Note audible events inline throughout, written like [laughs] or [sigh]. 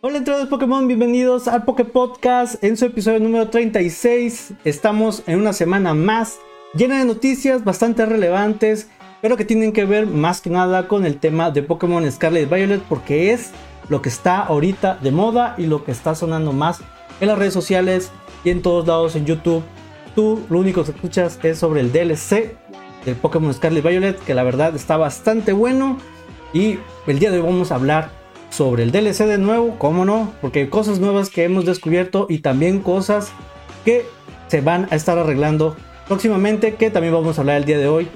Hola entrenadores Pokémon, bienvenidos al Poké Podcast en su episodio número 36. Estamos en una semana más llena de noticias bastante relevantes, pero que tienen que ver más que nada con el tema de Pokémon Scarlet Violet porque es lo que está ahorita de moda y lo que está sonando más en las redes sociales y en todos lados en YouTube. Tú lo único que escuchas es sobre el DLC del Pokémon Scarlet Violet, que la verdad está bastante bueno. Y el día de hoy vamos a hablar sobre el DLC de nuevo, cómo no, porque hay cosas nuevas que hemos descubierto y también cosas que se van a estar arreglando próximamente, que también vamos a hablar el día de hoy.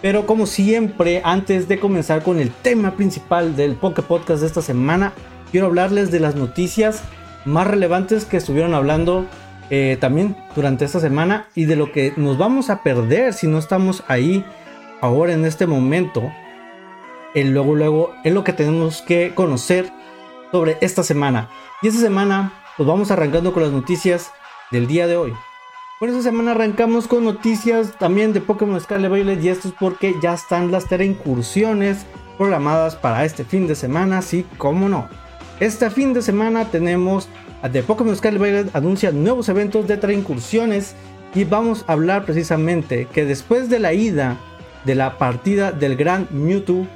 Pero como siempre, antes de comenzar con el tema principal del Poké Podcast de esta semana, quiero hablarles de las noticias más relevantes que estuvieron hablando eh, también durante esta semana y de lo que nos vamos a perder si no estamos ahí ahora en este momento el luego luego es lo que tenemos que conocer sobre esta semana. Y esta semana pues vamos arrancando con las noticias del día de hoy. Por esta semana arrancamos con noticias también de Pokémon Scarlet Violet y esto es porque ya están las incursiones programadas para este fin de semana, sí, como no. Este fin de semana tenemos de Pokémon Scarlet Violet anuncia nuevos eventos de incursiones y vamos a hablar precisamente que después de la ida de la partida del Gran Mewtwo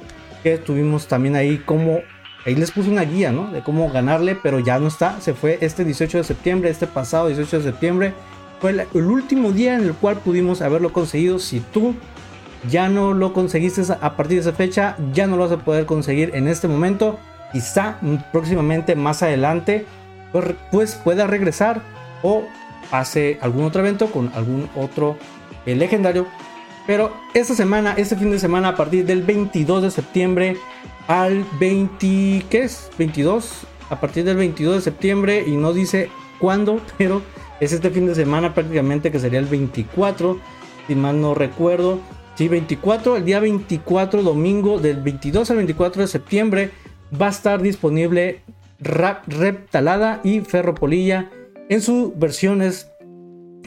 que tuvimos también ahí como ahí les puse una guía, ¿no? De cómo ganarle, pero ya no está. Se fue este 18 de septiembre, este pasado 18 de septiembre. Fue el, último día en el cual pudimos haberlo conseguido. Si tú ya no lo conseguiste a partir de esa fecha, ya no lo vas a poder conseguir en este momento. Quizá próximamente, más adelante, pues, pues pueda regresar o hace algún otro evento con algún otro eh, legendario pero esta semana, este fin de semana, a partir del 22 de septiembre al 20, ¿qué es? 22. A partir del 22 de septiembre y no dice cuándo, [laughs] pero es este fin de semana prácticamente que sería el 24, si mal no recuerdo. Sí, 24, el día 24, domingo, del 22 al 24 de septiembre, va a estar disponible Rap, Reptalada y Ferropolilla en sus versiones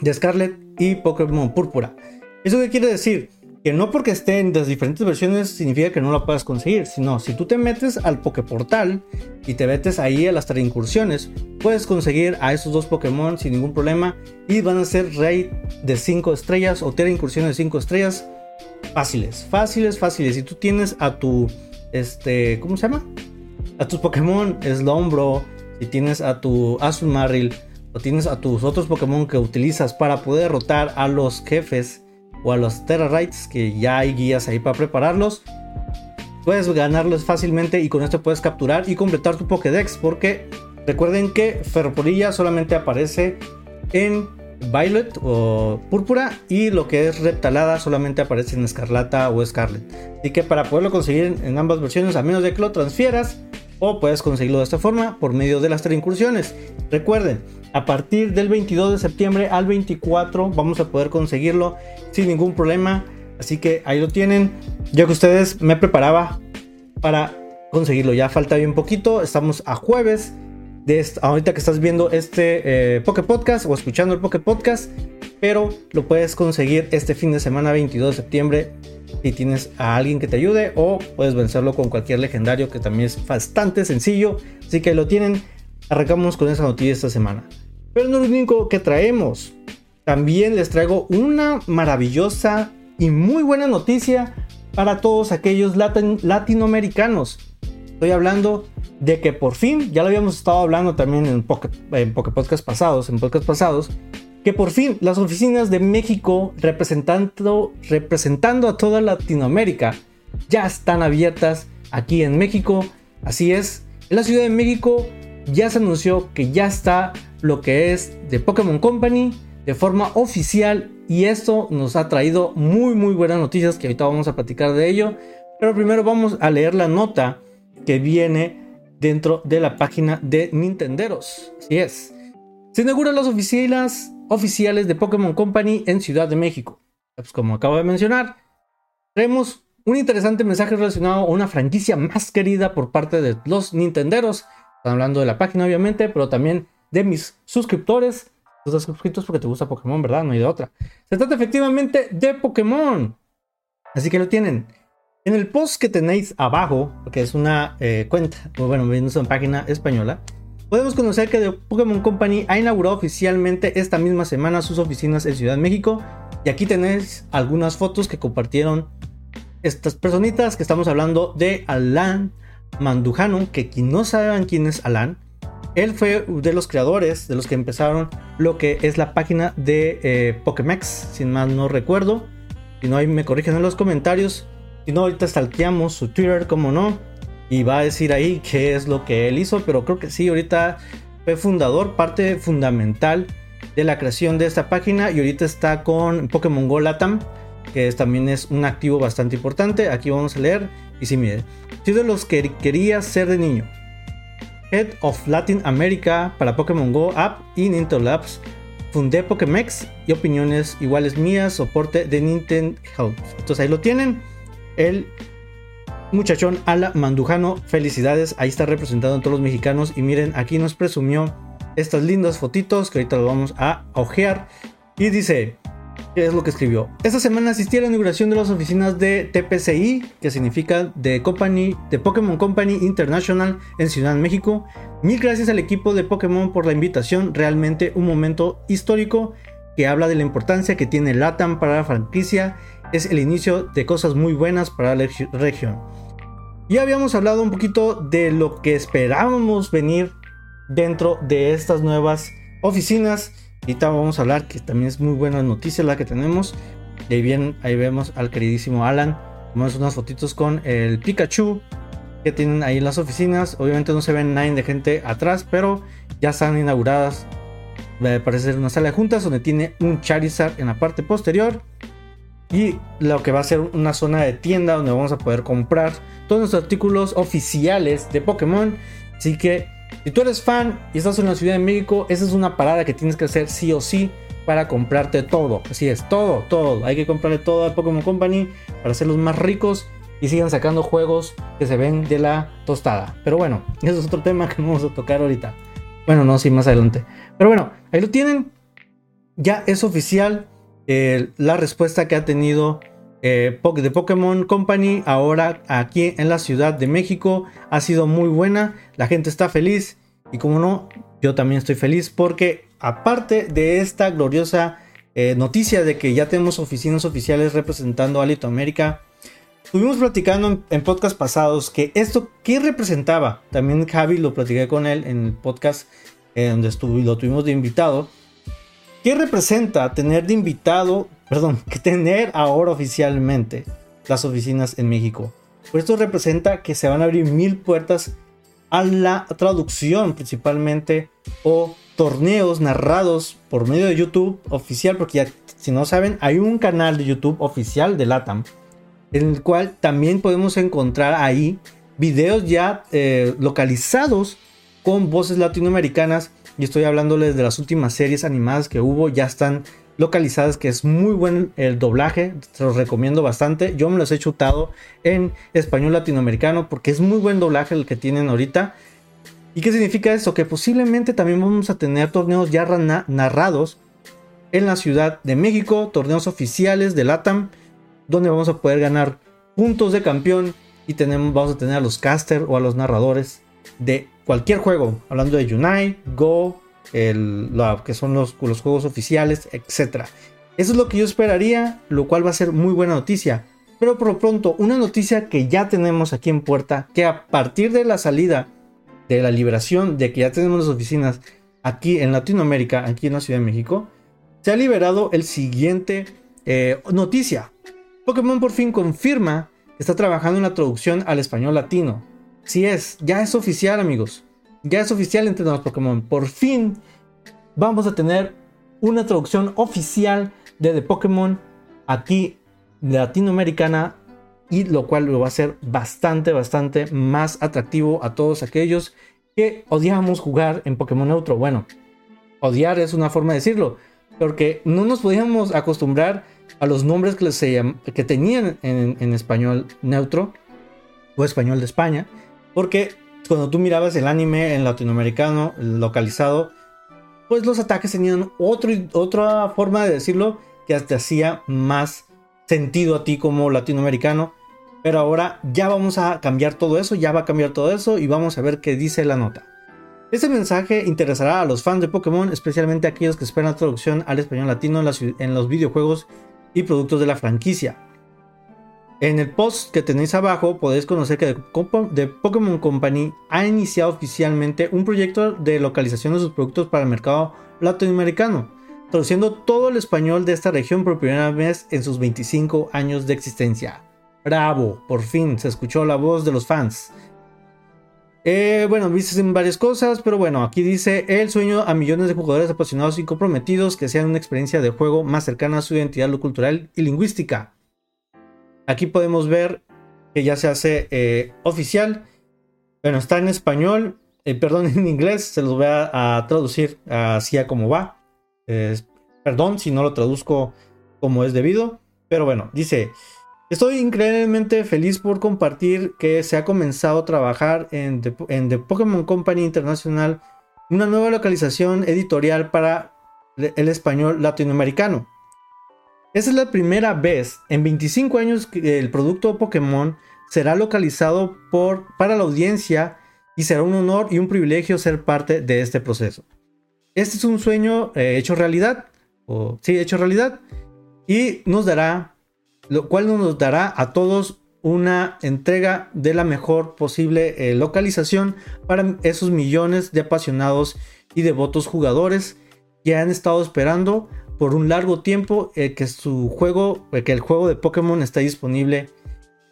de Scarlet y Pokémon Púrpura. ¿Eso qué quiere decir? Que no porque esté en las diferentes versiones significa que no la puedas conseguir, sino si tú te metes al Poképortal y te metes ahí a las incursiones, puedes conseguir a esos dos Pokémon sin ningún problema y van a ser raid de 5 estrellas o tener incursiones de 5 estrellas fáciles, fáciles, fáciles. Si tú tienes a tu, este, ¿cómo se llama? A tus Pokémon Slombro, si tienes a tu Azumarill o tienes a tus otros Pokémon que utilizas para poder derrotar a los jefes o a los Terra Rights, que ya hay guías ahí para prepararlos. Puedes ganarlos fácilmente y con esto puedes capturar y completar tu Pokédex. Porque recuerden que Ferroporilla solamente aparece en Violet o Púrpura y lo que es Reptalada solamente aparece en Escarlata o Scarlet. Así que para poderlo conseguir en ambas versiones, a menos de que lo transfieras, o puedes conseguirlo de esta forma por medio de las tres incursiones. Recuerden, a partir del 22 de septiembre al 24 vamos a poder conseguirlo sin ningún problema. Así que ahí lo tienen. Yo que ustedes me preparaba para conseguirlo. Ya falta bien poquito. Estamos a jueves. De ahorita que estás viendo este eh, Poké Podcast o escuchando el Poké Podcast. Pero lo puedes conseguir este fin de semana 22 de septiembre si tienes a alguien que te ayude o puedes vencerlo con cualquier legendario que también es bastante sencillo. Así que lo tienen. Arrancamos con esa noticia esta semana. Pero no es lo único que traemos. También les traigo una maravillosa y muy buena noticia para todos aquellos latinoamericanos. Estoy hablando de que por fin, ya lo habíamos estado hablando también en Pocket, en Podcast pasados, en podcast pasados, que por fin las oficinas de México representando, representando a toda Latinoamérica ya están abiertas aquí en México. Así es, en la Ciudad de México ya se anunció que ya está lo que es de Pokémon Company de forma oficial y esto nos ha traído muy muy buenas noticias que ahorita vamos a platicar de ello. Pero primero vamos a leer la nota que viene dentro de la página de Nintenderos. Así es. Se inauguran las oficinas oficiales de Pokémon Company en Ciudad de México. Pues como acabo de mencionar, traemos un interesante mensaje relacionado a una franquicia más querida por parte de los Nintenderos. Están hablando de la página obviamente, pero también de mis suscriptores. Tú estás suscritos porque te gusta Pokémon, ¿verdad? No hay de otra. Se trata efectivamente de Pokémon. Así que lo tienen. En el post que tenéis abajo, que es una eh, cuenta, bueno, es una página española, podemos conocer que The Pokémon Company ha inaugurado oficialmente esta misma semana sus oficinas en Ciudad de México. Y aquí tenéis algunas fotos que compartieron estas personitas que estamos hablando de Alan Mandujano, que quien no saben quién es Alan, él fue de los creadores, de los que empezaron lo que es la página de eh, Pokémex, sin más no recuerdo. Si no, ahí me corrigen en los comentarios. Si no, ahorita stalkeamos su Twitter, como no. Y va a decir ahí qué es lo que él hizo. Pero creo que sí, ahorita fue fundador, parte fundamental de la creación de esta página. Y ahorita está con Pokémon Go Latam, que también es un activo bastante importante. Aquí vamos a leer. Y sí, mire, soy de los que quería ser de niño. Head of Latin America para Pokémon Go App y Nintendo Labs. Fundé Pokémex y opiniones iguales mías, soporte de Nintendo Health. Entonces ahí lo tienen. El muchachón Ala Mandujano, felicidades. Ahí está representado en todos los mexicanos. Y miren, aquí nos presumió estas lindas fotitos que ahorita lo vamos a ojear. Y dice, ¿Qué es lo que escribió? Esta semana asistí a la inauguración de las oficinas de TPCI, que significa de Company, de Pokémon Company International en Ciudad de México. Mil gracias al equipo de Pokémon por la invitación, realmente un momento histórico que habla de la importancia que tiene LATAM para la franquicia. Es el inicio de cosas muy buenas para la región. Ya habíamos hablado un poquito de lo que esperábamos venir dentro de estas nuevas oficinas Ahorita vamos a hablar que también es muy buena noticia la que tenemos. Y ahí bien, ahí vemos al queridísimo Alan. Tomamos unas fotitos con el Pikachu que tienen ahí en las oficinas. Obviamente no se ven nadie de gente atrás, pero ya están inauguradas. Parece ser una sala de juntas donde tiene un Charizard en la parte posterior. Y lo que va a ser una zona de tienda donde vamos a poder comprar todos los artículos oficiales de Pokémon. Así que si tú eres fan y estás en la Ciudad de México, esa es una parada que tienes que hacer sí o sí para comprarte todo. Así es, todo, todo. Hay que comprarle todo a Pokémon Company para hacerlos más ricos y sigan sacando juegos que se ven de la tostada. Pero bueno, [laughs] eso es otro tema que no vamos a tocar ahorita. Bueno, no, sí, más adelante. Pero bueno, ahí lo tienen. Ya es oficial eh, la respuesta que ha tenido eh, de Pokémon Company ahora aquí en la Ciudad de México ha sido muy buena, la gente está feliz y como no, yo también estoy feliz porque aparte de esta gloriosa eh, noticia de que ya tenemos oficinas oficiales representando a Latinoamérica, estuvimos platicando en, en podcast pasados que esto, ¿qué representaba? También Javi lo platiqué con él en el podcast eh, donde estuvo, lo tuvimos de invitado. ¿Qué representa tener de invitado perdón, que tener ahora oficialmente las oficinas en México. Por esto representa que se van a abrir mil puertas a la traducción principalmente o torneos narrados por medio de YouTube oficial, porque ya, si no saben, hay un canal de YouTube oficial de LATAM, en el cual también podemos encontrar ahí videos ya eh, localizados con voces latinoamericanas. Y estoy hablándoles de las últimas series animadas que hubo, ya están localizadas, que es muy buen el doblaje, se los recomiendo bastante. Yo me los he chutado en español latinoamericano porque es muy buen doblaje el que tienen ahorita. ¿Y qué significa esto? Que posiblemente también vamos a tener torneos ya narrados en la Ciudad de México, torneos oficiales de LATAM, donde vamos a poder ganar puntos de campeón y tenemos, vamos a tener a los caster o a los narradores de cualquier juego, hablando de Unite, Go, que son los, los juegos oficiales, etc. Eso es lo que yo esperaría, lo cual va a ser muy buena noticia. Pero por lo pronto, una noticia que ya tenemos aquí en puerta, que a partir de la salida de la liberación, de que ya tenemos las oficinas aquí en Latinoamérica, aquí en la Ciudad de México, se ha liberado el siguiente eh, noticia. Pokémon por fin confirma que está trabajando en la traducción al español latino. Si es, ya es oficial amigos ya es oficial entre los Pokémon. Por fin vamos a tener una traducción oficial de The Pokémon aquí latinoamericana y lo cual lo va a hacer bastante, bastante más atractivo a todos aquellos que odiamos jugar en Pokémon Neutro. Bueno, odiar es una forma de decirlo, porque no nos podíamos acostumbrar a los nombres que, se que tenían en, en español neutro o español de España, porque cuando tú mirabas el anime en latinoamericano, localizado, pues los ataques tenían otro, otra forma de decirlo que te hacía más sentido a ti como latinoamericano. Pero ahora ya vamos a cambiar todo eso, ya va a cambiar todo eso y vamos a ver qué dice la nota. Este mensaje interesará a los fans de Pokémon, especialmente a aquellos que esperan la traducción al español latino en los videojuegos y productos de la franquicia. En el post que tenéis abajo podéis conocer que The Pokémon Company ha iniciado oficialmente un proyecto de localización de sus productos para el mercado latinoamericano, traduciendo todo el español de esta región por primera vez en sus 25 años de existencia. ¡Bravo! Por fin se escuchó la voz de los fans. Eh, bueno, dicen varias cosas, pero bueno, aquí dice el sueño a millones de jugadores apasionados y comprometidos que sean una experiencia de juego más cercana a su identidad cultural y lingüística. Aquí podemos ver que ya se hace eh, oficial. Bueno, está en español, eh, perdón, [laughs] en inglés, se los voy a, traducir así a como va. perdón si no lo traduzco como es debido, pero bueno, dice, estoy increíblemente feliz por compartir que se ha comenzado a trabajar en The, en The Pokémon Company Internacional una nueva localización editorial para el español latinoamericano. Esa es la primera vez en 25 años que el producto Pokémon será localizado para la audiencia y será un honor y un privilegio ser parte de este proceso. Este es un sueño eh, hecho realidad, o sí, hecho realidad, y nos dará, lo cual nos dará a todos una entrega de la mejor posible eh, localización para esos millones de apasionados y devotos jugadores que han estado esperando por un largo tiempo eh, que su juego, eh, que el juego de Pokémon está disponible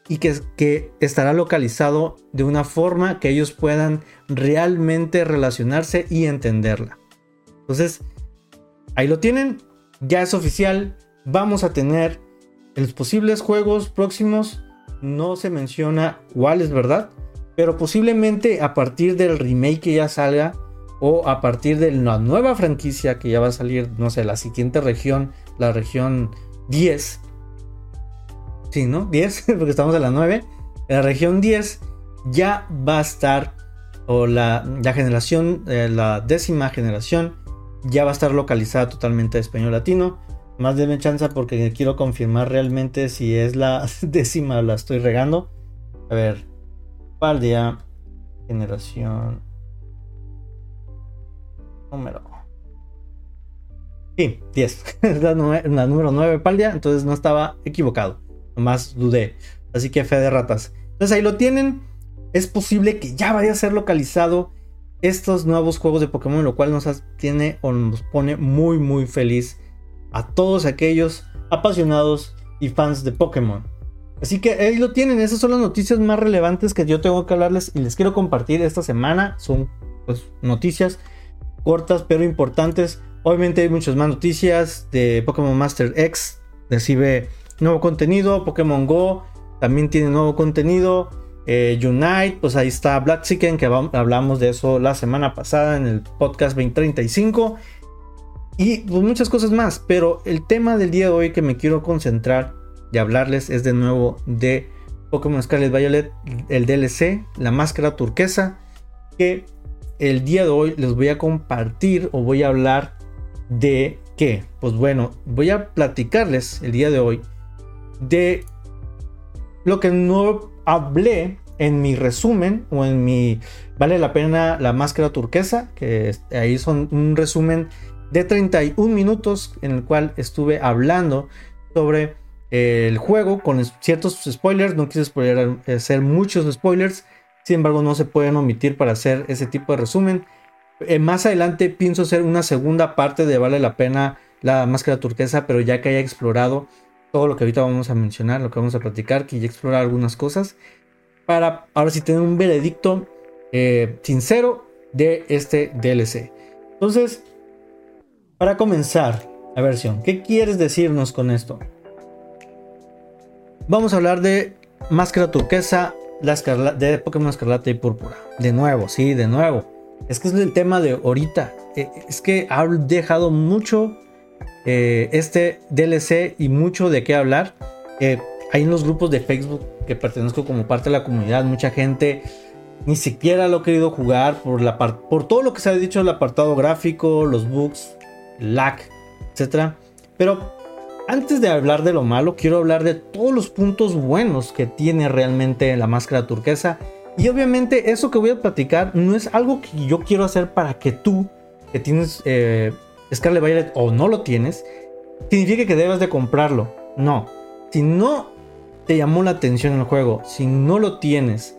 y que, que estará localizado de una forma que ellos puedan realmente relacionarse y entenderla. Entonces, ahí lo tienen, ya es oficial, vamos a tener los posibles juegos próximos, no se menciona cuál es verdad, pero posiblemente a partir del remake que ya salga, o a partir de la nueva franquicia que ya va a salir, no sé, la siguiente región, la región 10. Sí, ¿no? 10, [laughs] porque estamos en la 9. La región 10 ya va a estar, o la, generación, eh, la décima generación, ya va a estar localizada totalmente a español latino. Más de chance porque quiero confirmar realmente si es la [laughs] décima la estoy regando. A ver, Paldia, generación número. Sí, 10. [laughs] es la, número 9 Paldia, entonces no estaba equivocado. Nomás dudé. Así que fe de ratas. Entonces ahí lo tienen. Es posible que ya vaya a ser localizado estos nuevos juegos de Pokémon, lo cual nos tiene o nos pone muy muy feliz a todos aquellos apasionados y fans de Pokémon. Así que ahí lo tienen, esas son las noticias más relevantes que yo tengo que hablarles y les quiero compartir esta semana. Son pues noticias cortas pero importantes. Obviamente hay muchas más noticias de Pokémon Master X. Recibe nuevo contenido. Pokémon Go también tiene nuevo contenido. Eh, Unite, pues ahí está Black Chicken, que hablamos de eso la semana pasada en el podcast 2035. Y pues, muchas cosas más. Pero el tema del día de hoy que me quiero concentrar y hablarles es de nuevo de Pokémon Scarlet Violet, el DLC, la máscara turquesa, que el día de hoy les voy a compartir o voy a hablar de qué. Pues bueno, voy a platicarles el día de hoy de lo que no hablé en mi resumen o en mi vale la pena la máscara turquesa, que ahí son un resumen de 31 minutos en el cual estuve hablando sobre el juego con ciertos spoilers, no quise spoiler, hacer muchos spoilers, sin embargo, no se pueden omitir para hacer ese tipo de resumen. Eh, más adelante pienso hacer una segunda parte de Vale la pena la máscara turquesa, pero ya que haya explorado todo lo que ahorita vamos a mencionar, lo que vamos a platicar, que ya explorar algunas cosas, para ahora sí tener un veredicto eh, sincero de este DLC. Entonces, para comenzar la versión, ¿qué quieres decirnos con esto? Vamos a hablar de máscara turquesa de Pokémon Escarlata y Púrpura. De nuevo, sí, de nuevo. Es que es el tema de ahorita. E, es que ha dejado mucho eh, este DLC y mucho de qué hablar. Hay en los grupos de Facebook que pertenezco como parte de la comunidad, mucha gente ni siquiera lo ha querido jugar por, la por todo lo que se ha dicho el apartado gráfico, los bugs, lag, etc. Pero antes de hablar de lo malo, quiero hablar de todos los puntos buenos que tiene realmente la máscara turquesa Y obviamente eso que voy a platicar no es algo que yo quiero hacer para que tú, que tienes eh, Scarlet Violet o no lo tienes, signifique que debes de comprarlo. No. Si no te llamó la atención el juego, si no lo tienes,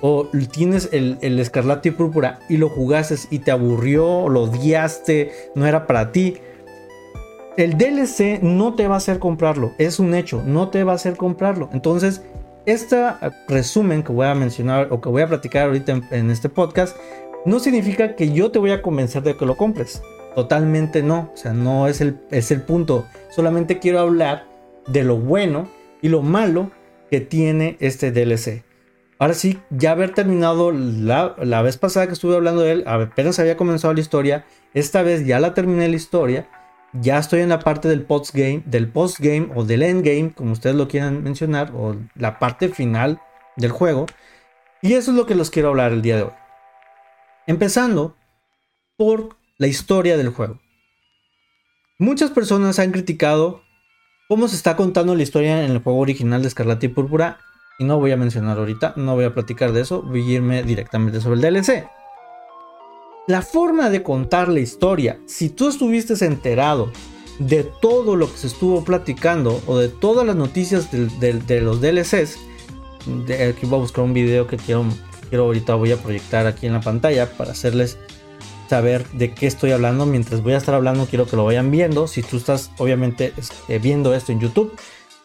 o tienes el, el escarlata y púrpura y lo jugaste y te aburrió, lo odiaste, no era para ti, el DLC no te va a hacer comprarlo, es un hecho, no te va a hacer comprarlo. Entonces, este resumen que voy a mencionar o que voy a platicar ahorita en, este podcast no significa que yo te voy a convencer de que lo compres. Totalmente no, o sea, no es el, es el punto. Solamente quiero hablar de lo bueno y lo malo que tiene este DLC. Ahora sí, ya haber terminado la, la vez pasada que estuve hablando de él, apenas había comenzado la historia, esta vez ya la terminé la historia ya estoy en la parte del postgame, del postgame o del endgame, como ustedes lo quieran mencionar, o la parte final del juego. Y eso es lo que les quiero hablar el día de hoy. Empezando por la historia del juego. Muchas personas han criticado cómo se está contando la historia en el juego original de Escarlata y Púrpura. Y no voy a mencionar ahorita, no voy a platicar de eso, voy a irme directamente sobre el DLC. La forma de contar la historia, si tú estuviste enterado de todo lo que se estuvo platicando o de todas las noticias de, los DLCs, de, aquí voy a buscar un video que quiero, quiero ahorita voy a proyectar aquí en la pantalla para hacerles saber de qué estoy hablando. Mientras voy a estar hablando, quiero que lo vayan viendo. Si tú estás obviamente este, viendo esto en YouTube,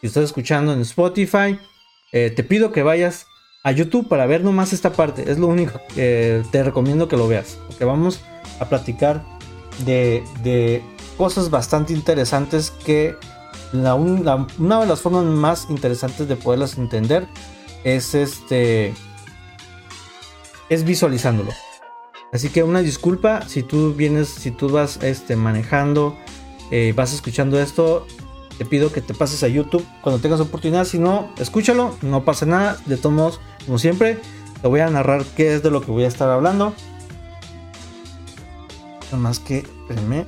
si estás escuchando en Spotify, eh, te pido que vayas a YouTube para ver nomás esta parte. Es lo único que te recomiendo que lo veas. Porque vamos a platicar de, cosas bastante interesantes que una de las formas más interesantes de poderlas entender es este es visualizándolo. Así que una disculpa si tú vienes, si tú vas este, manejando, eh, vas escuchando esto, te pido que te pases a YouTube cuando tengas oportunidad. Si no, escúchalo, no pasa nada. De todos modos, como siempre, te voy a narrar qué es de lo que voy a estar hablando. Nada más que, espérenme.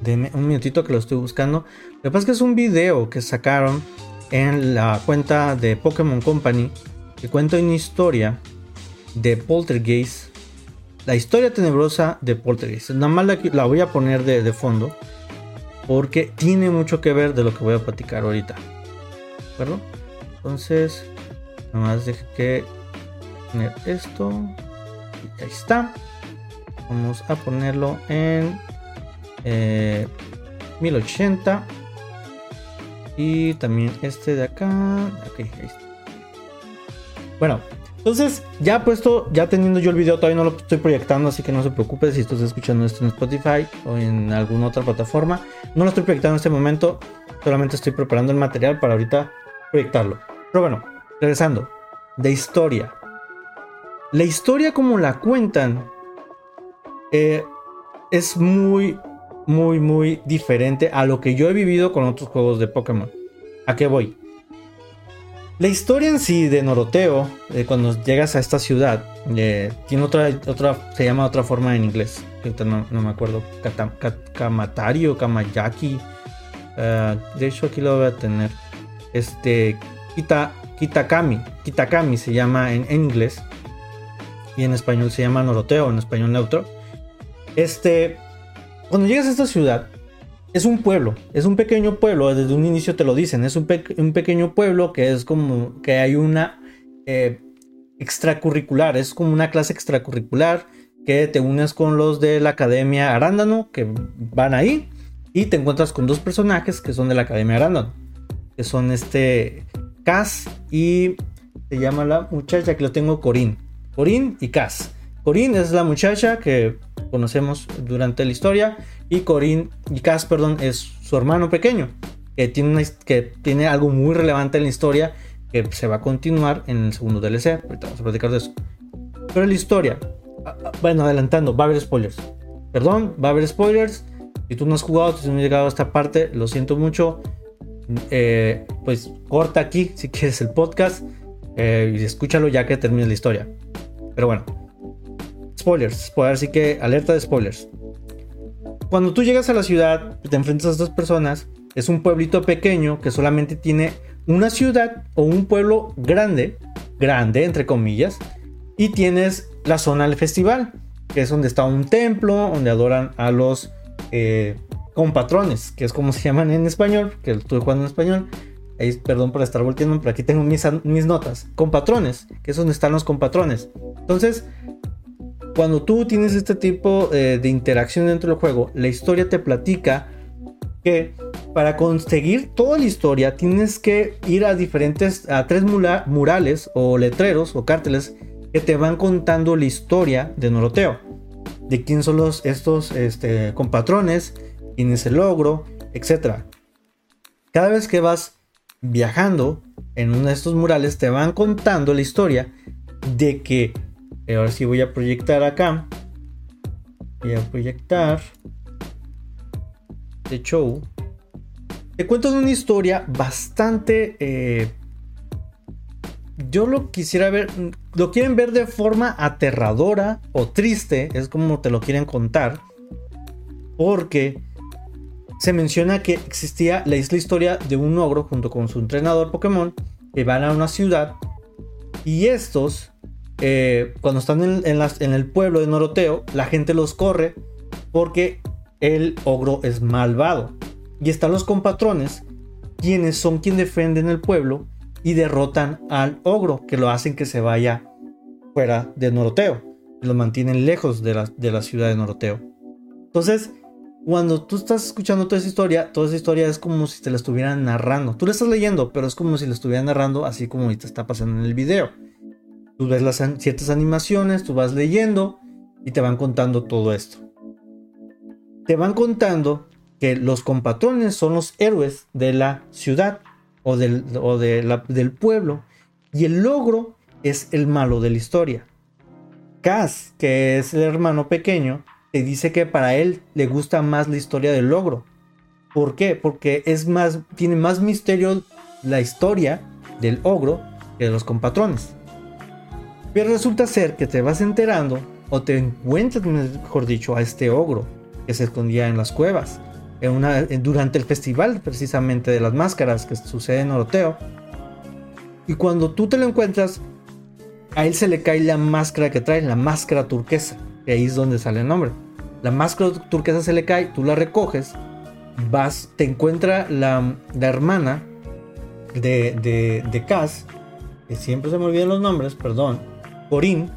Deme un minutito que lo estoy buscando. Lo que pasa es que es un video que sacaron en la cuenta de Pokémon Company que cuenta una historia de Poltergeist. La historia tenebrosa de Poltergeist. Nada más la, voy a poner de fondo porque tiene mucho que ver de lo que voy a platicar ahorita. ¿De acuerdo? Entonces, nada más deje que poner esto. Y ahí está. Vamos a ponerlo en 1080. Eh, y también este de acá. Ok, ahí está. Bueno, entonces, ya puesto, ya teniendo yo el video, todavía no lo estoy proyectando, así que no se preocupe si estás escuchando esto en Spotify o en alguna otra plataforma. No lo estoy proyectando en este momento, solamente estoy preparando el material para ahorita proyectarlo. Pero bueno, regresando, de historia. La historia como la cuentan eh, es muy, muy, muy diferente a lo que yo he vivido con otros juegos de Pokémon. ¿A qué voy? La historia en sí de Noroteo, eh, cuando llegas a esta ciudad, eh, tiene otra, otra, se llama otra forma en inglés. No, no me acuerdo. Kamatari o Kamayaki. Eh, de hecho, aquí lo voy a tener. Este, Kita, Kitakami. Kitakami se llama en, en, inglés. Y en español se llama Noroteo, en español neutro. Este, cuando llegas a esta ciudad, es un pueblo, es un pequeño pueblo, desde un inicio te lo dicen, es un, pequeño pueblo que es como que hay una eh, extracurricular, es como una clase extracurricular que te unes con los de la Academia Arándano que van ahí y te encuentras con dos personajes que son de la Academia Arándano, que son este Cass y se llama la muchacha que lo tengo Corín, Corín y Cass. Corín es la muchacha que conocemos durante la historia y Corin y Cass, perdón, es su hermano pequeño que tiene, que tiene algo muy relevante en la historia que se va a continuar en el segundo DLC. Ahorita vamos a platicar de eso. Pero la historia, ah, ah, bueno, adelantando, va a haber spoilers. Perdón, va a haber spoilers. Si tú no has jugado, si no has llegado a esta parte, lo siento mucho. Eh, pues corta aquí si quieres el podcast eh, y escúchalo ya que termine la historia. Pero bueno, spoilers, así que alerta de spoilers. Cuando tú llegas a la ciudad, te enfrentas a estas personas, es un pueblito pequeño que solamente tiene una ciudad o un pueblo grande, grande, entre comillas, y tienes la zona del festival, que es donde está un templo, donde adoran a los eh, compatrones, que es como se llaman en español, que estoy jugando en español. Perdón por estar volteando, pero aquí tengo mis, mis notas. Compatrones, que es donde están los compatrones. Entonces, cuando tú tienes este tipo eh, de interacción dentro del juego, la historia te platica que para conseguir toda la historia tienes que ir a diferentes, a tres murales o letreros o cárteles que te van contando la historia de Noroteo. De quién son los, estos este, compatrones, quién es el logro, etc. Cada vez que vas viajando en uno de estos murales te van contando la historia de que eh, ahora sí voy a proyectar acá. Voy a proyectar. De show. Te cuento una historia bastante. Eh, yo lo quisiera ver. Lo quieren ver de forma aterradora o triste. Es como te lo quieren contar. Porque se menciona que existía la historia de un ogro junto con su entrenador Pokémon que van a una ciudad y estos eh, cuando están en, el pueblo de Noroteo, la gente los corre porque el ogro es malvado. Y están los compatrones, quienes son quienes defienden el pueblo y derrotan al ogro, que lo hacen que se vaya fuera de Noroteo. Lo mantienen lejos de la, de la ciudad de Noroteo. Entonces, cuando tú estás escuchando toda esa historia, toda esa historia es como si te la estuvieran narrando. Tú la estás leyendo, pero es como si la estuvieran narrando así como ahorita está pasando en el video. Tú ves las ciertas animaciones, tú vas leyendo y te van contando todo esto. Te van contando que los compatrones son los héroes de la ciudad o del, pueblo y el logro es el malo de la historia. Cass, que es el hermano pequeño, te dice que para él le gusta más la historia del logro. ¿Por qué? Porque es más, tiene más misterio la historia del ogro que de los compatrones. Pero resulta ser que te vas enterando o te encuentras, mejor dicho, a este ogro que se escondía en las cuevas. En una, durante el festival precisamente de las máscaras que sucede en Oroteo. Y cuando tú te lo encuentras, a él se le cae la máscara que trae, la máscara turquesa. Y ahí es donde sale el nombre. La máscara turquesa se le cae, tú la recoges, vas, te encuentra la, hermana de, de, de Cass, que siempre se me olvidan los nombres, perdón Corín,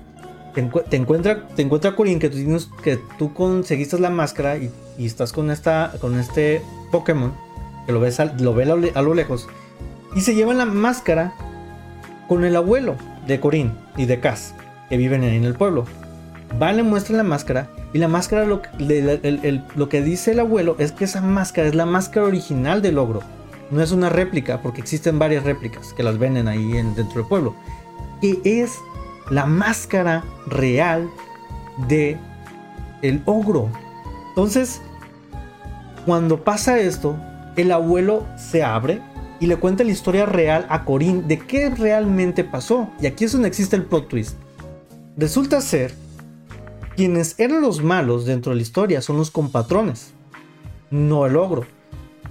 te, encuentra, te encuentra Corín que tú, que conseguiste la máscara y, estás con, esta, con este Pokémon, que lo, ves lo ve a lo lejos, y se llevan la máscara con el abuelo de Corín y de Cass, que viven ahí en el pueblo. Van, le muestran la máscara y la máscara, lo, lo que dice el abuelo es que esa máscara es la máscara original del ogro. No es una réplica, porque existen varias réplicas que las venden ahí dentro del pueblo. Que es la máscara real de el ogro. Entonces, cuando pasa esto, el abuelo se abre y le cuenta la historia real a Corín de qué realmente pasó. Y aquí es donde existe el plot twist. Resulta ser quienes eran los malos dentro de la historia son los compatrones, no el ogro.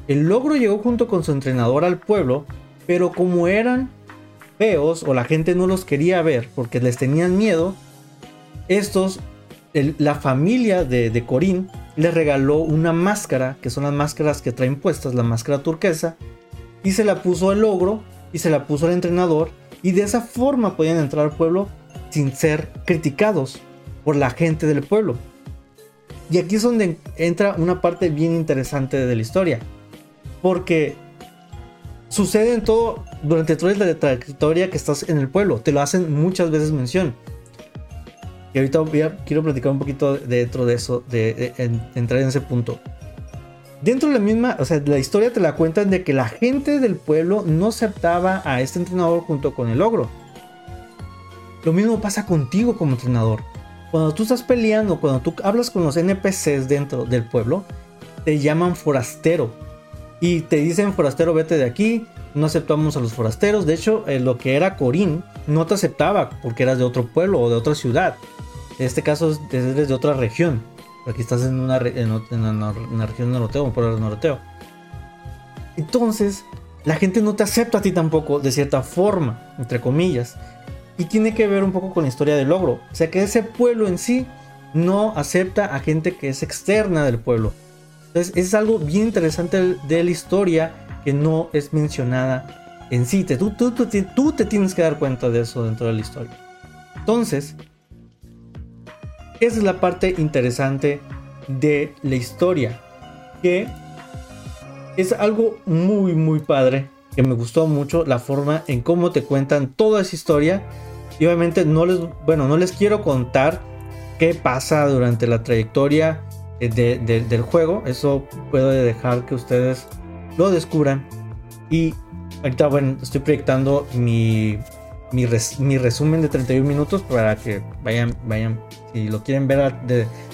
El ogro llegó junto con su entrenador al pueblo, pero como eran feos o la gente no los quería ver porque les tenían miedo, estos, la familia de, de Corín les regaló una máscara, que son las máscaras que traen puestas, la máscara turquesa, y se la puso al ogro y se la puso al entrenador, y de esa forma podían entrar al pueblo sin ser criticados por la gente del pueblo. Y aquí es donde entra una parte bien interesante de la historia, porque sucede en todo, durante toda la trayectoria que estás en el pueblo. Te lo hacen muchas veces mención. Y ahorita quiero platicar un poquito dentro de eso, de, entrar en ese punto. Dentro de la misma, o sea, la historia te la cuentan de que la gente del pueblo no aceptaba a este entrenador junto con el ogro. Lo mismo pasa contigo como entrenador. Cuando tú estás peleando, cuando tú hablas con los NPCs dentro del pueblo, te llaman forastero y te dicen, forastero, vete de aquí. No aceptamos a los forasteros. De hecho, eh, lo que era Corín no te aceptaba porque eras de otro pueblo o de otra ciudad. En este caso, eres de otra región. Aquí estás en una, en, una, región noroteo, un pueblo noroteo. Entonces, la gente no te acepta a ti tampoco, de cierta forma, entre comillas. Y tiene que ver un poco con la historia del logro. O sea que ese pueblo en sí no acepta a gente que es externa del pueblo. Entonces es algo bien interesante de la historia que no es mencionada en sí. Tú, tú, tú, tú te tienes que dar cuenta de eso dentro de la historia. Entonces, esa es la parte interesante de la historia. Que es algo muy, muy padre. Que me gustó mucho la forma en cómo te cuentan toda esa historia. Y obviamente no les, bueno, no les quiero contar qué pasa durante la trayectoria del juego. Eso puedo dejar que ustedes lo descubran. Y ahorita, bueno, estoy proyectando mi, mi, resumen de 31 minutos para que vayan, vayan, si lo quieren ver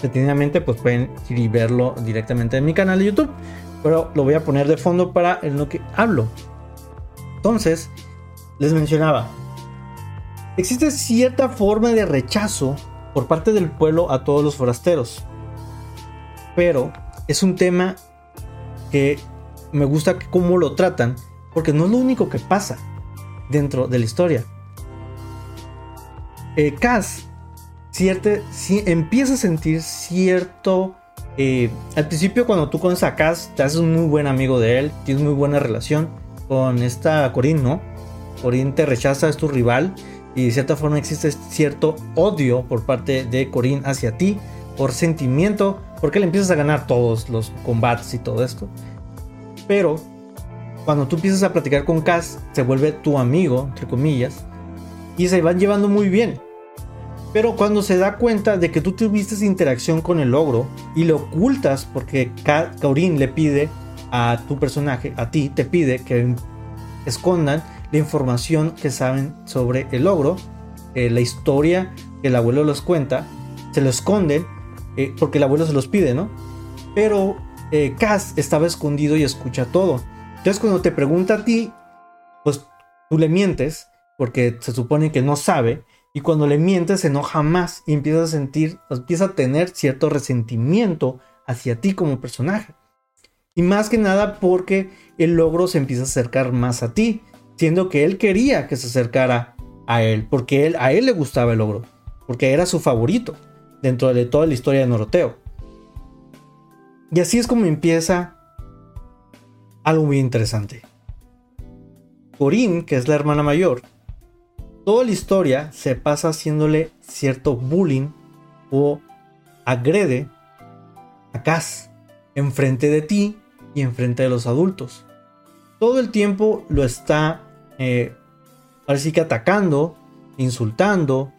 detenidamente, pues pueden ir y verlo directamente en mi canal de YouTube. Pero lo voy a poner de fondo para en lo que hablo. Entonces, les mencionaba, existe cierta forma de rechazo por parte del pueblo a todos los forasteros. Pero es un tema que me gusta cómo lo tratan, porque no es lo único que pasa dentro de la historia. Eh, Cass si, empieza a sentir cierto... Eh, al principio cuando tú conoces a Cass, te haces un muy buen amigo de él, tienes muy buena relación con esta Corinne, ¿no? Corinne te rechaza, es tu rival y de cierta forma existe cierto odio por parte de Corinne hacia ti, por sentimiento, porque le empiezas a ganar todos los combates y todo esto. Pero cuando tú empiezas a platicar con Cass, se vuelve tu amigo, entre comillas, y se van llevando muy bien. Pero cuando se da cuenta de que tú tuviste interacción con el logro y lo ocultas porque Corinne le pide a tu personaje, a ti, te pide que escondan la información que saben sobre el logro, eh, la historia que el abuelo los cuenta, se lo esconden eh, porque el abuelo se los pide, ¿no? Pero eh, Cass estaba escondido y escucha todo. Entonces cuando te pregunta a ti, pues tú le mientes porque se supone que no sabe y cuando le mientes se enoja más y empieza a sentir, empieza a tener cierto resentimiento hacia ti como personaje. Y más que nada porque el logro se empieza a acercar más a ti siendo que él quería que se acercara a él, porque él, a él le gustaba el logro, porque era su favorito dentro de toda la historia de Noroteo. Y así es como empieza algo muy interesante. Corinne, que es la hermana mayor, toda la historia se pasa haciéndole cierto bullying o agrede a Cass enfrente de ti y enfrente de los adultos. Todo el tiempo lo está eh, sí que atacando, insultando.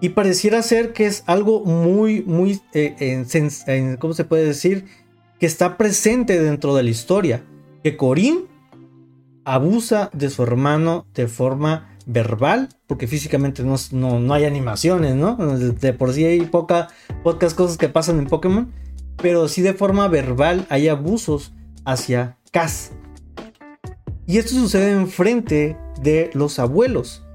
Y pareciera ser que es algo muy, muy, eh, ¿cómo se puede decir? Que está presente dentro de la historia. Que Corín abusa de su hermano de forma verbal, porque físicamente no, no, hay animaciones, ¿no? De por sí hay poca, pocas cosas que pasan en Pokémon, pero sí de forma verbal hay abusos hacia Cass. Y esto sucede enfrente de los abuelos.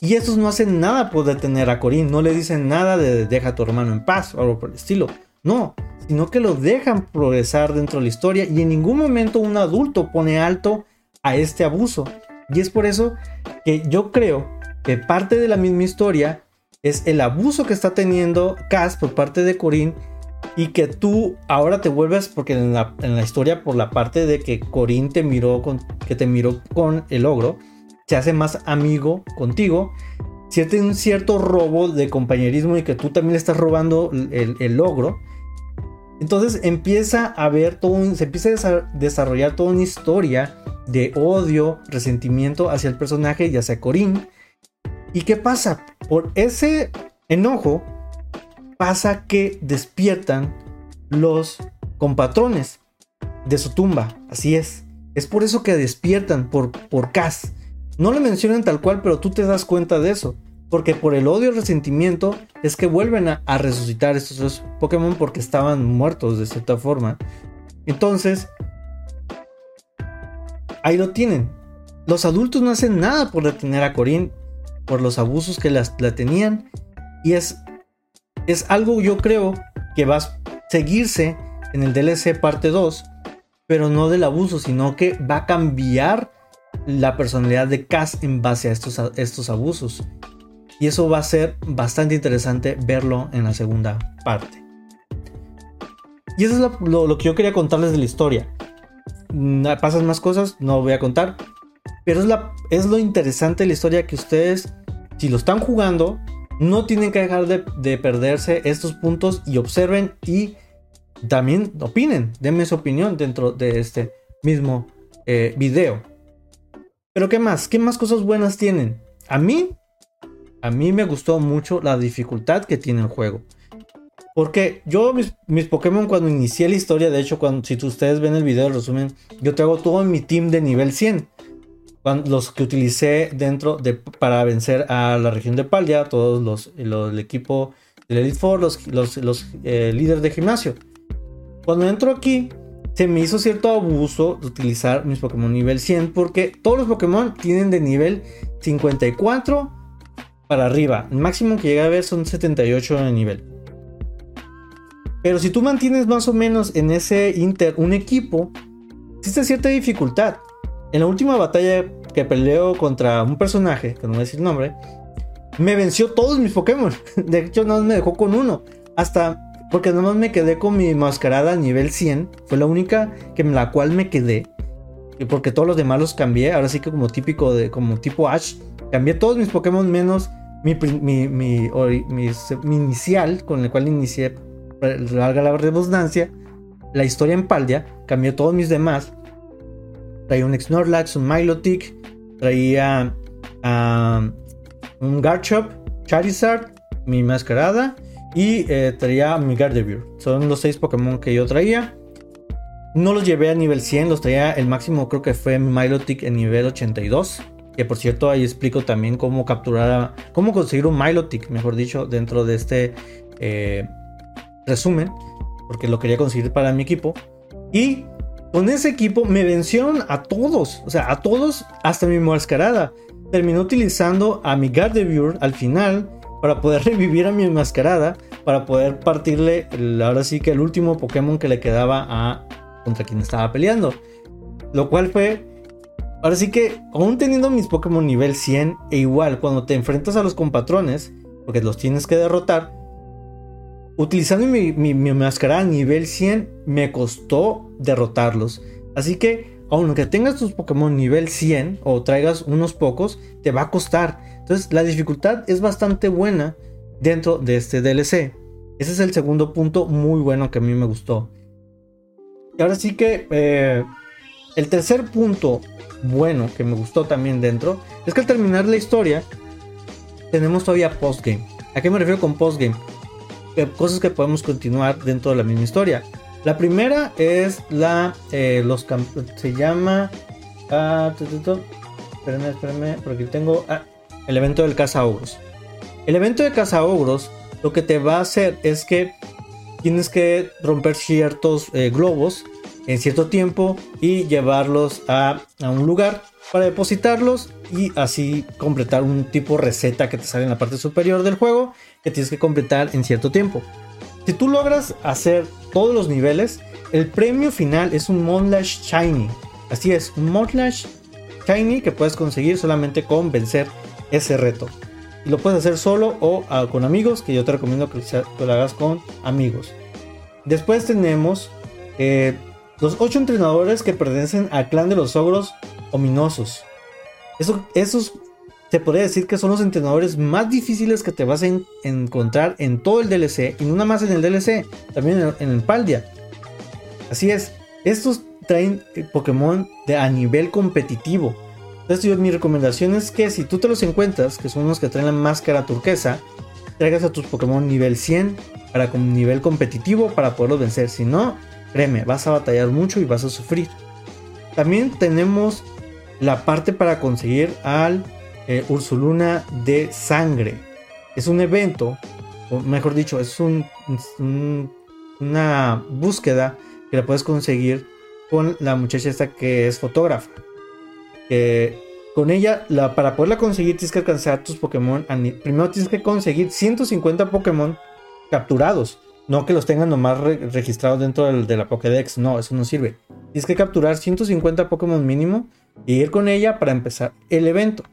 Y estos no hacen nada por detener a Corín, no le dicen nada de deja a tu hermano en paz o algo por el estilo. No, sino que lo dejan progresar dentro de la historia y en ningún momento un adulto pone alto a este abuso. Y es por eso que yo creo que parte de la misma historia es el abuso que está teniendo Cass por parte de Corín y que tú ahora te vuelves, porque en la, historia por la parte de que Corín te miró con, que te miró con el ogro, se hace más amigo contigo, siente un cierto robo de compañerismo y que tú también le estás robando el, logro. Entonces empieza a ver todo, se empieza a desarrollar toda una historia de odio, resentimiento hacia el personaje y hacia Corín. ¿Y qué pasa? Por ese enojo, pasa que despiertan los compatrones de su tumba. Así es. Es por eso que despiertan por, por. No le mencionan tal cual, pero tú te das cuenta de eso. Porque por el odio y resentimiento es que vuelven a, resucitar estos Pokémon porque estaban muertos de cierta forma. Entonces, ahí lo tienen. Los adultos no hacen nada por detener a Corín por los abusos que la tenían. Y es es algo yo creo que va a seguirse en el DLC parte 2, pero no del abuso, sino que va a cambiar la personalidad de Cass en base a estos, estos abusos. Y eso va a ser bastante interesante verlo en la segunda parte. Y eso es lo, que yo quería contarles de la historia. Mm, pasan más cosas, no voy a contar. Pero es, lo interesante de la historia que ustedes, si lo están jugando, no tienen que dejar de, perderse estos puntos y observen y también opinen, denme su opinión dentro de este mismo eh, video. Pero ¿qué más? ¿Qué más cosas buenas tienen? A mí, a mí me gustó mucho la dificultad que tiene el juego. Porque yo, mis, mis, Pokémon, cuando inicié la historia, de hecho, cuando, si ustedes ven el video, el resumen, yo traigo todo mi team de nivel 100. los que utilicé dentro de, para vencer a la región de Paldia, todos los, el equipo del Elite Four, los, los, eh, líderes de gimnasio. Cuando entro aquí, se me hizo cierto abuso de utilizar mis Pokémon nivel 100 porque todos los Pokémon tienen de nivel 54 para arriba. El máximo que llega a ver son 78 de nivel. Pero si tú mantienes más o menos en ese Inter un equipo, existe cierta dificultad. En la última batalla que peleó contra un personaje, que no voy a decir el nombre, me venció todos mis Pokémon. [laughs] De hecho, no me dejó con uno. Hasta porque nomás me quedé con mi mascarada a nivel 100. Fue la única que la cual me quedé. Porque todos los demás los cambié. Ahora sí que como típico de como tipo Ash. Cambié todos mis Pokémon menos mi, mi, mi, inicial con el cual inicié. Larga la redundancia. La historia en Paldia. Cambié todos mis demás. Traía un Snorlax, un Milotic. Traía um, un Garchomp, Charizard, mi mascarada y eh, traía mi Gardevoir. Son los 6 Pokémon que yo traía. No los llevé a nivel 100, los traía el máximo creo que fue Milotic en nivel 82. Que por cierto ahí explico también cómo capturar, cómo conseguir un Milotic, mejor dicho, dentro de este eh, resumen. Porque lo quería conseguir para mi equipo. Y con ese equipo me vencieron a todos. O sea, a todos hasta mi mascarada. Terminé utilizando a mi Gardevoir al final para poder [laughs] revivir a mi enmascarada, para poder partirle ahora sí que el último Pokémon que le quedaba a contra quien estaba peleando. Lo cual fue, ahora sí que aún teniendo mis Pokémon nivel 100 e igual cuando te enfrentas a los compatrones, porque los tienes que derrotar, utilizando mi, mi, mi enmascarada nivel 100 me costó derrotarlos. Así que aunque tengas tus Pokémon nivel 100 o traigas unos pocos, te va a costar. Entonces la dificultad es bastante buena dentro de este DLC. Ese es el segundo punto muy bueno que a mí me gustó. Y ahora sí que eh, el tercer punto bueno que me gustó también dentro es que al terminar la historia tenemos todavía postgame. ¿A qué me refiero con postgame? cosas que podemos continuar dentro de la misma historia. La primera es la. Eh, los Se llama. Ah, espérenme, espérenme. Porque tengo. Ah, el evento del caza ogros. El evento de caza ogros lo que te va a hacer es que tienes que romper ciertos eh, globos en cierto tiempo y llevarlos a, a, un lugar para depositarlos y así completar un tipo receta que te sale en la parte superior del juego que tienes que completar en cierto tiempo. Si tú logras hacer todos los niveles, el premio final es un Monlash Shiny. Así es, un Monlash Shiny que puedes conseguir solamente con vencer ese reto. Y lo puedes hacer solo o ah, con amigos, que yo te recomiendo que, lo hagas con amigos. Después tenemos eh, los 8 entrenadores que pertenecen al clan de los ogros ominosos. Eso, esos te podría decir que son los entrenadores más difíciles que te vas a encontrar en todo el DLC y no nada más en el DLC, también en, el Paldia. Así es, estos traen eh, Pokémon de, a nivel competitivo. Entonces mi recomendación es que si tú te los encuentras, que son los que traen la máscara turquesa, traigas a tus Pokémon nivel 100 para con nivel competitivo para poderlos vencer. Si no, créeme, vas a batallar mucho y vas a sufrir. También tenemos la parte para conseguir al eh, Ursuluna de Sangre. Es un evento, o mejor dicho, es un, una búsqueda que la puedes conseguir con la muchacha esta que es fotógrafa. Con ella, la, para poderla conseguir, tienes que alcanzar tus Pokémon. Primero tienes que conseguir 150 Pokémon capturados. No que los tengan nomás registrados dentro de la Pokédex. No, eso no sirve. Tienes que capturar 150 Pokémon mínimo y ir con ella para empezar el evento.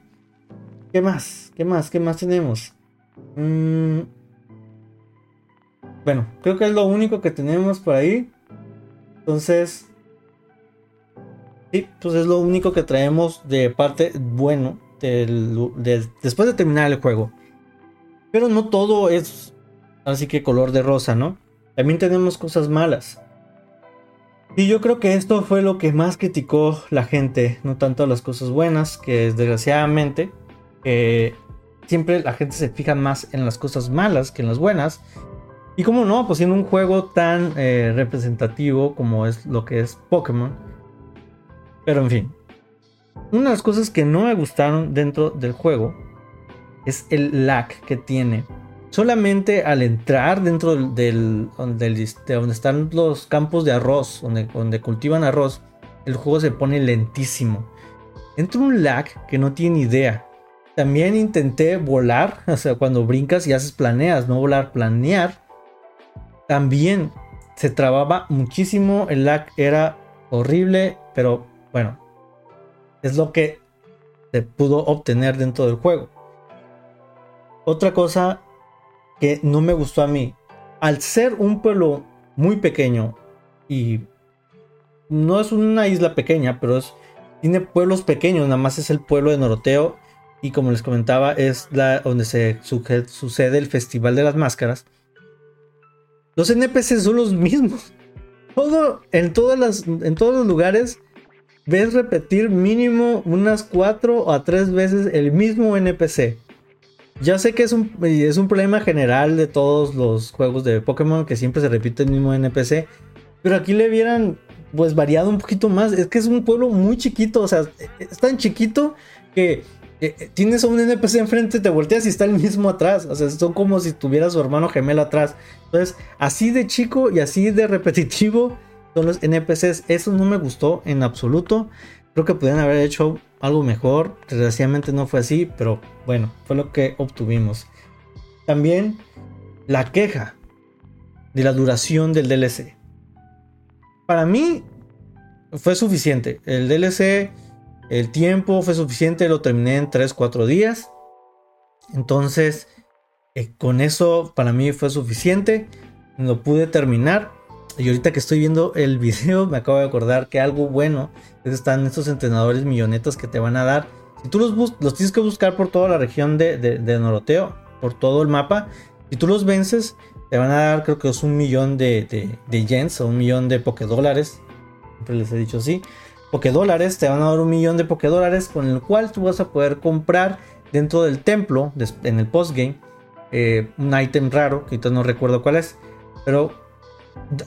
¿Qué más? ¿Qué más? ¿Qué más tenemos? Mm. Bueno, creo que es lo único que tenemos por ahí. Entonces, sí, pues es lo único que traemos de parte bueno después de terminar el juego. Pero no todo es así que color de rosa, ¿no? También tenemos cosas malas. Y yo creo que esto fue lo que más criticó la gente, no tanto las cosas buenas, que desgraciadamente siempre la gente se fija más en las cosas malas que en las buenas. Y como no, pues siendo un juego tan eh, representativo como es lo que es Pokémon. Pero en fin, una de las cosas que no me gustaron dentro del juego es el lag que tiene. Solamente al entrar dentro del, donde están los campos de arroz, donde, donde cultivan arroz, el juego se pone lentísimo. Entra un lag que no tiene idea. También intenté volar, [laughs] o sea, cuando brincas y haces planeas, no volar, planear. También se trababa muchísimo, el lag era horrible, pero bueno, es lo que se pudo obtener dentro del juego. Otra cosa que no me gustó a mí, al ser un pueblo muy pequeño y no es una isla pequeña, pero es, tiene pueblos pequeños, nada más es el pueblo de Noroteo y como les comentaba es la donde se sucede el Festival de las Máscaras. Los NPCs son los mismos. [laughs] Todo, en, en todos los lugares ves repetir mínimo unas 4 a 3 veces el mismo NPC. Ya sé que es un, es un problema general de todos los juegos de Pokémon que siempre se repite el mismo NPC. Pero aquí le hubieran pues variado un poquito más. Es que es un pueblo muy chiquito. O sea, es tan chiquito que eh, eh, tienes a un NPC enfrente, te volteas y está el mismo atrás. O sea, son como si tuviera su hermano gemelo atrás. Entonces, así de chico y así de repetitivo son los NPCs. Eso no me gustó en absoluto. Creo que podrían haber hecho algo mejor. Desgraciadamente no fue así, pero bueno, fue lo que obtuvimos. También la queja de la duración del DLC. Para mí fue suficiente. El DLC, el tiempo fue suficiente, lo terminé en 3-4 días. Entonces, eh, con eso para mí fue suficiente. Lo pude terminar. Y ahorita que estoy viendo el [laughs] video, me acabo de acordar que algo bueno es están estos entrenadores millonetas que te van a dar. Si tú los, los tienes que buscar por toda la región de, Noroteo, por todo el mapa, si tú los vences, te van a dar, creo que es un millón de, de, yens o un millón de pokedólares. Siempre les he dicho así. Pokedólares, te van a dar un millón de pokedólares con el cual tú vas a poder comprar dentro del templo, en el postgame, eh, un ítem raro, que ahorita no recuerdo cuál es, pero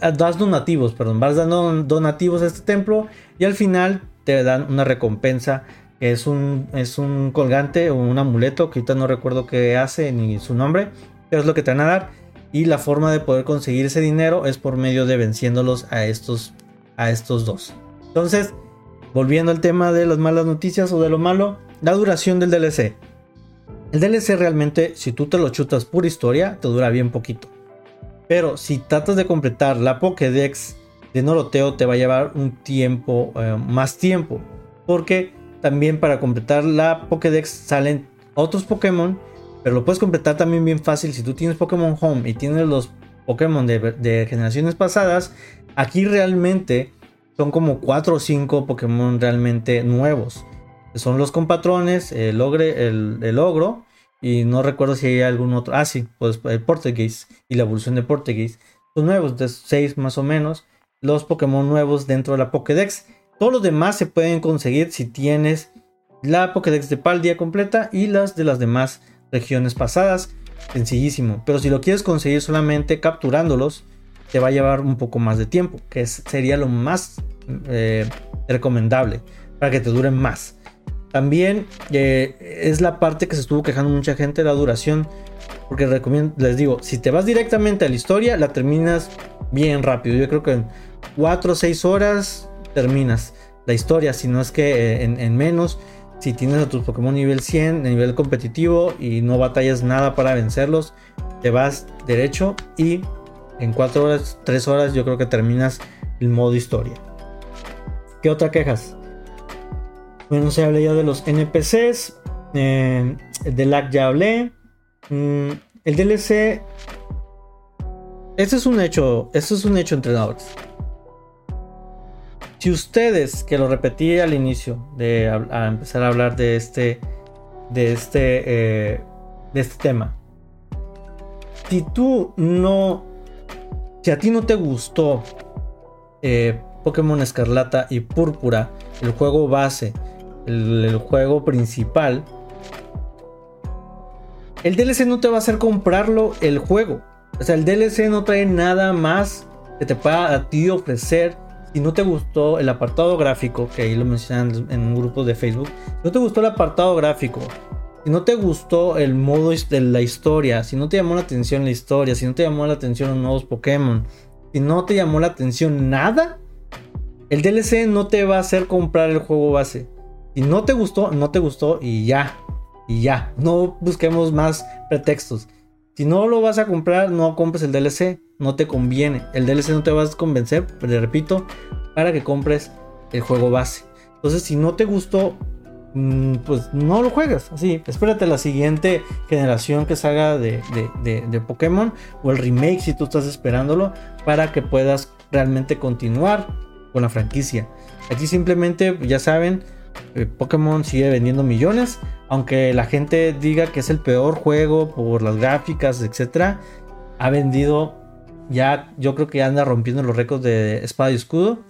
das donativos, perdón, vas dando donativos a este templo y al final te dan una recompensa. Es un, es un colgante o un amuleto que ahorita no recuerdo qué hace ni su nombre, pero es lo que te van a dar. Y la forma de poder conseguir ese dinero es por medio de venciéndolos a estos, a estos dos. Entonces, volviendo al tema de las malas noticias o de lo malo, la duración del DLC. El DLC realmente, si tú te lo chutas por historia, te dura bien poquito. Pero si tratas de completar la Pokédex de Noroteo te va a llevar un tiempo, eh, más tiempo. Porque también para completar la Pokédex salen otros Pokémon. Pero lo puedes completar también bien fácil si tú tienes Pokémon Home y tienes los Pokémon de, generaciones pasadas. Aquí realmente son como 4 o 5 Pokémon realmente nuevos. Son los compatrones, el, ogre, el, el ogro y no recuerdo si hay algún otro. Ah, sí, pues el Portuguese y la evolución de Portuguese. Son nuevos, de 6 más o menos. Los Pokémon nuevos dentro de la Pokédex. Todos los demás se pueden conseguir si tienes la Pokédex de Paldia completa y las de las demás regiones pasadas. Sencillísimo. Pero si lo quieres conseguir solamente capturándolos, te va a llevar un poco más de tiempo. Que sería lo más eh, recomendable para que te duren más. También eh, es la parte que se estuvo quejando mucha gente, la duración. Porque recomiendo, les digo, si te vas directamente a la historia, la terminas bien rápido. Yo creo que en 4 o 6 horas terminas la historia. Si no es que eh, en, menos, si tienes a tus Pokémon nivel 100, de nivel competitivo y no batallas nada para vencerlos, te vas derecho y en 4 horas, 3 horas yo creo que terminas el modo historia. ¿Qué otra quejas? Bueno, se habla ya de los NPCs. Eh, de lag ya hablé. Mm, el DLC. Este es un hecho. Esto es un hecho, entrenadores. Si ustedes, que lo repetí al inicio de empezar a hablar de este. De este. Eh, de este tema. Si tú no. Si a ti no te gustó eh, Pokémon Escarlata y Púrpura, el juego base, el, juego principal, el DLC no te va a hacer comprarlo el juego. O sea, el DLC no trae nada más que te pueda a ti ofrecer. Si no te gustó el apartado gráfico, que ahí lo mencionan en un grupo de Facebook, si no te gustó el apartado gráfico, si no te gustó el modo de la historia, si no te llamó la atención la historia, si no te llamó la atención los nuevos Pokémon, si no te llamó la atención nada, el DLC no te va a hacer comprar el juego base. Si no te gustó, no te gustó y ya. Y ya. No busquemos más pretextos. Si no lo vas a comprar, no compres el DLC. No te conviene. El DLC no te va a convencer, pero repito, para que compres el juego base. Entonces, si no te gustó, mm, pues no lo juegas. Así, espérate la siguiente generación que salga de, de, de Pokémon o el remake si tú estás esperándolo para que puedas realmente continuar con la franquicia. Aquí simplemente, ya saben, eh, Pokémon sigue vendiendo millones, aunque la gente diga que es el peor juego por las gráficas, etcétera, ha vendido ya, yo creo que anda rompiendo los récords de espada y escudo,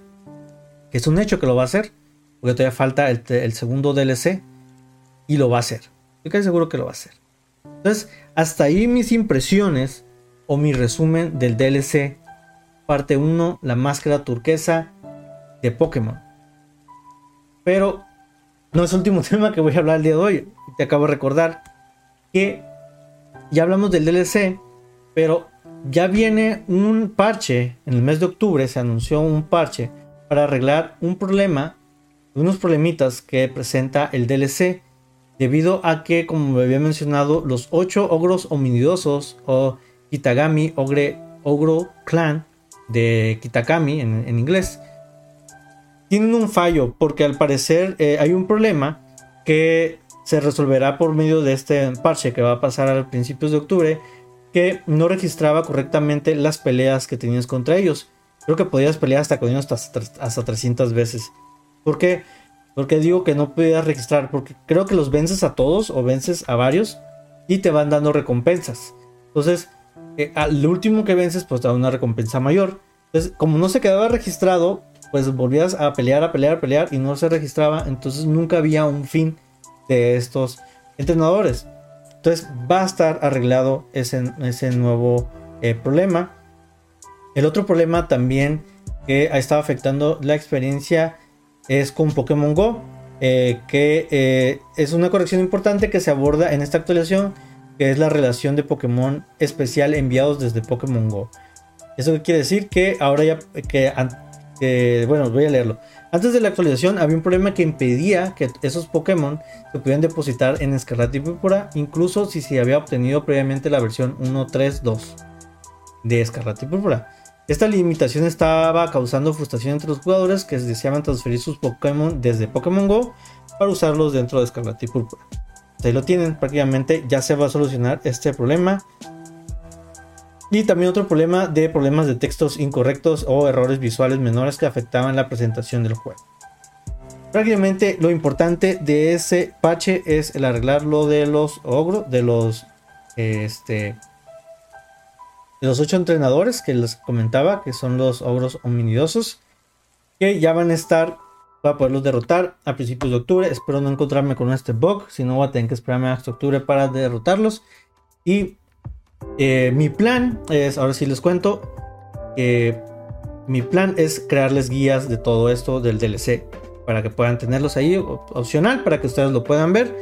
que es un hecho que lo va a hacer, porque todavía falta el, segundo DLC y lo va a hacer. Yo casi seguro que lo va a hacer. Entonces, hasta ahí mis impresiones o mi resumen del DLC. Parte 1, la máscara turquesa de Pokémon. Pero no es el último [laughs] tema que voy a hablar el día de hoy. Te acabo de recordar que ya hablamos del DLC, pero ya viene un parche. En el mes de octubre se anunció un parche para arreglar un problema, unos problemitas que presenta el DLC. Debido a que, como me había mencionado, los 8 ogros hominidosos o Kitagami Ogre Ogro Clan de Kitakami en, en inglés tienen un fallo porque al parecer eh, hay un problema que se resolverá por medio de este parche que va a pasar a principios de octubre que no registraba correctamente las peleas que tenías contra ellos. Creo que podías pelear hasta con hasta, hasta 300 veces. ¿Por qué? Porque digo que no podías registrar. Porque creo que los vences a todos o vences a varios y te van dando recompensas. Entonces, eh, al último que vences, pues da una recompensa mayor. Entonces, como no se quedaba registrado, pues volvías a pelear, a pelear, a pelear y no se registraba. Entonces nunca había un fin de estos entrenadores. Entonces va a estar arreglado ese, ese nuevo eh, problema. El otro problema también que ha estado afectando la experiencia es con Pokémon Go. Eh, que eh, es una corrección importante que se aborda en esta actualización, que es la relación de Pokémon especial enviados desde Pokémon Go. Eso quiere decir que ahora ya que bueno, voy a leerlo. Antes de la actualización había un problema que impedía que esos Pokémon se pudieran depositar en Escarlata y Púrpura, incluso si se había obtenido previamente la versión 1.3.2 de Escarlata y Púrpura. Esta limitación estaba causando frustración entre los jugadores que deseaban transferir sus Pokémon desde Pokémon Go para usarlos dentro de Escarlata y Púrpura. Ahí lo tienen, prácticamente ya se va a solucionar este problema. Y también otro problema de problemas de textos incorrectos o errores visuales menores que afectaban la presentación del juego. Prácticamente lo importante de ese parche es el arreglar lo de los ogros, de los este de los ocho entrenadores que les comentaba, que son los ogros hominidosos, que ya van a estar para poderlos derrotar a principios de octubre. Espero no encontrarme con este bug, si no voy a tener que esperarme hasta octubre para derrotarlos. Y eh, mi plan es, ahora sí les cuento, que mi plan es crearles guías de todo esto del DLC para que puedan tenerlos ahí opcional para que ustedes lo puedan ver.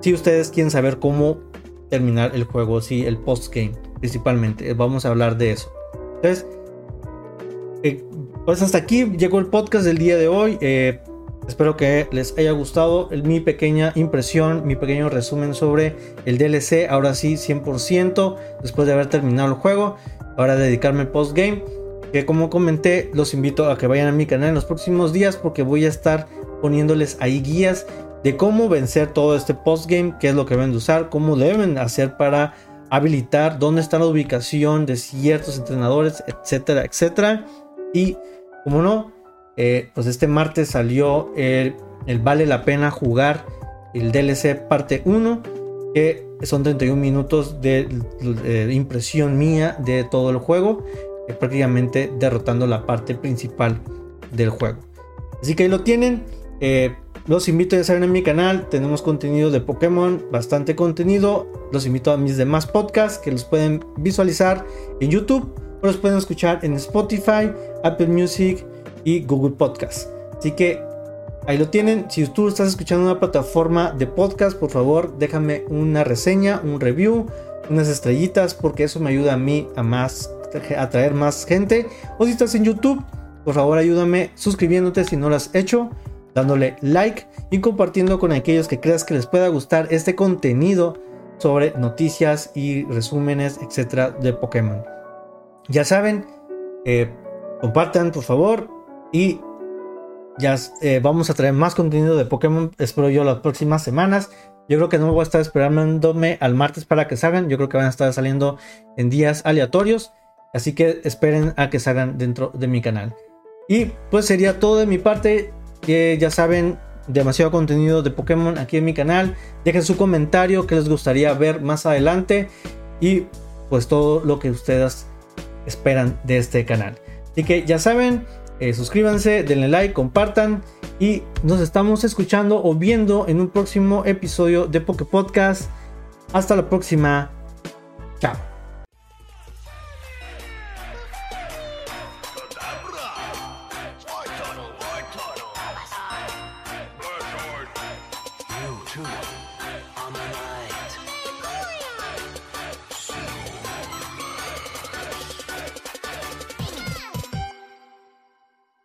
Si ustedes quieren saber cómo terminar el juego, si el post game principalmente, vamos a hablar de eso. Entonces, eh, pues hasta aquí llegó el podcast del día de hoy. Eh, Espero que les haya gustado mi pequeña impresión, mi pequeño resumen sobre el DLC. Ahora sí, 100% después de haber terminado el juego. Ahora dedicarme al postgame. Que como comenté, los invito a que vayan a mi canal en los próximos días porque voy a estar poniéndoles ahí guías de cómo vencer todo este postgame, qué es lo que deben de usar, cómo deben hacer para habilitar, dónde está la ubicación de ciertos entrenadores, etcétera, etcétera. Y como no, eh, pues este martes salió el, Vale la Pena Jugar, el DLC parte 1, que son 31 minutos de, impresión mía de todo el juego, eh, prácticamente derrotando la parte principal del juego. Así que ahí lo tienen. Eh, los invito a saben en mi canal, tenemos contenido de Pokémon, bastante contenido. Los invito a mis demás podcasts que los pueden visualizar en YouTube los pueden escuchar en Spotify, Apple Music y Google Podcast. Así que ahí lo tienen. Si tú estás escuchando una plataforma de podcast, por favor déjame una reseña, un review, unas estrellitas, porque eso me ayuda a mí a más a traer más gente. O si estás en YouTube, por favor ayúdame suscribiéndote si no lo has hecho dándole like y compartiendo con aquellos que creas que les pueda gustar este contenido sobre noticias y resúmenes, etcétera, de Pokémon. Ya saben, eh, compartan por favor y ya eh, vamos a traer más contenido de Pokémon, espero yo las próximas semanas. Yo creo que no voy a estar esperándome al martes para que salgan, yo creo que van a estar saliendo en días aleatorios, así que esperen a que salgan dentro de mi canal. Y pues sería todo de mi parte ya saben, demasiado contenido de Pokémon aquí en mi canal. Dejen su comentario que les gustaría ver más adelante y pues todo lo que ustedes esperan de este canal. Así que ya saben, eh, suscríbanse, denle like, compartan y nos estamos escuchando o viendo en un próximo episodio de Poké Podcast. Hasta la próxima. Chao.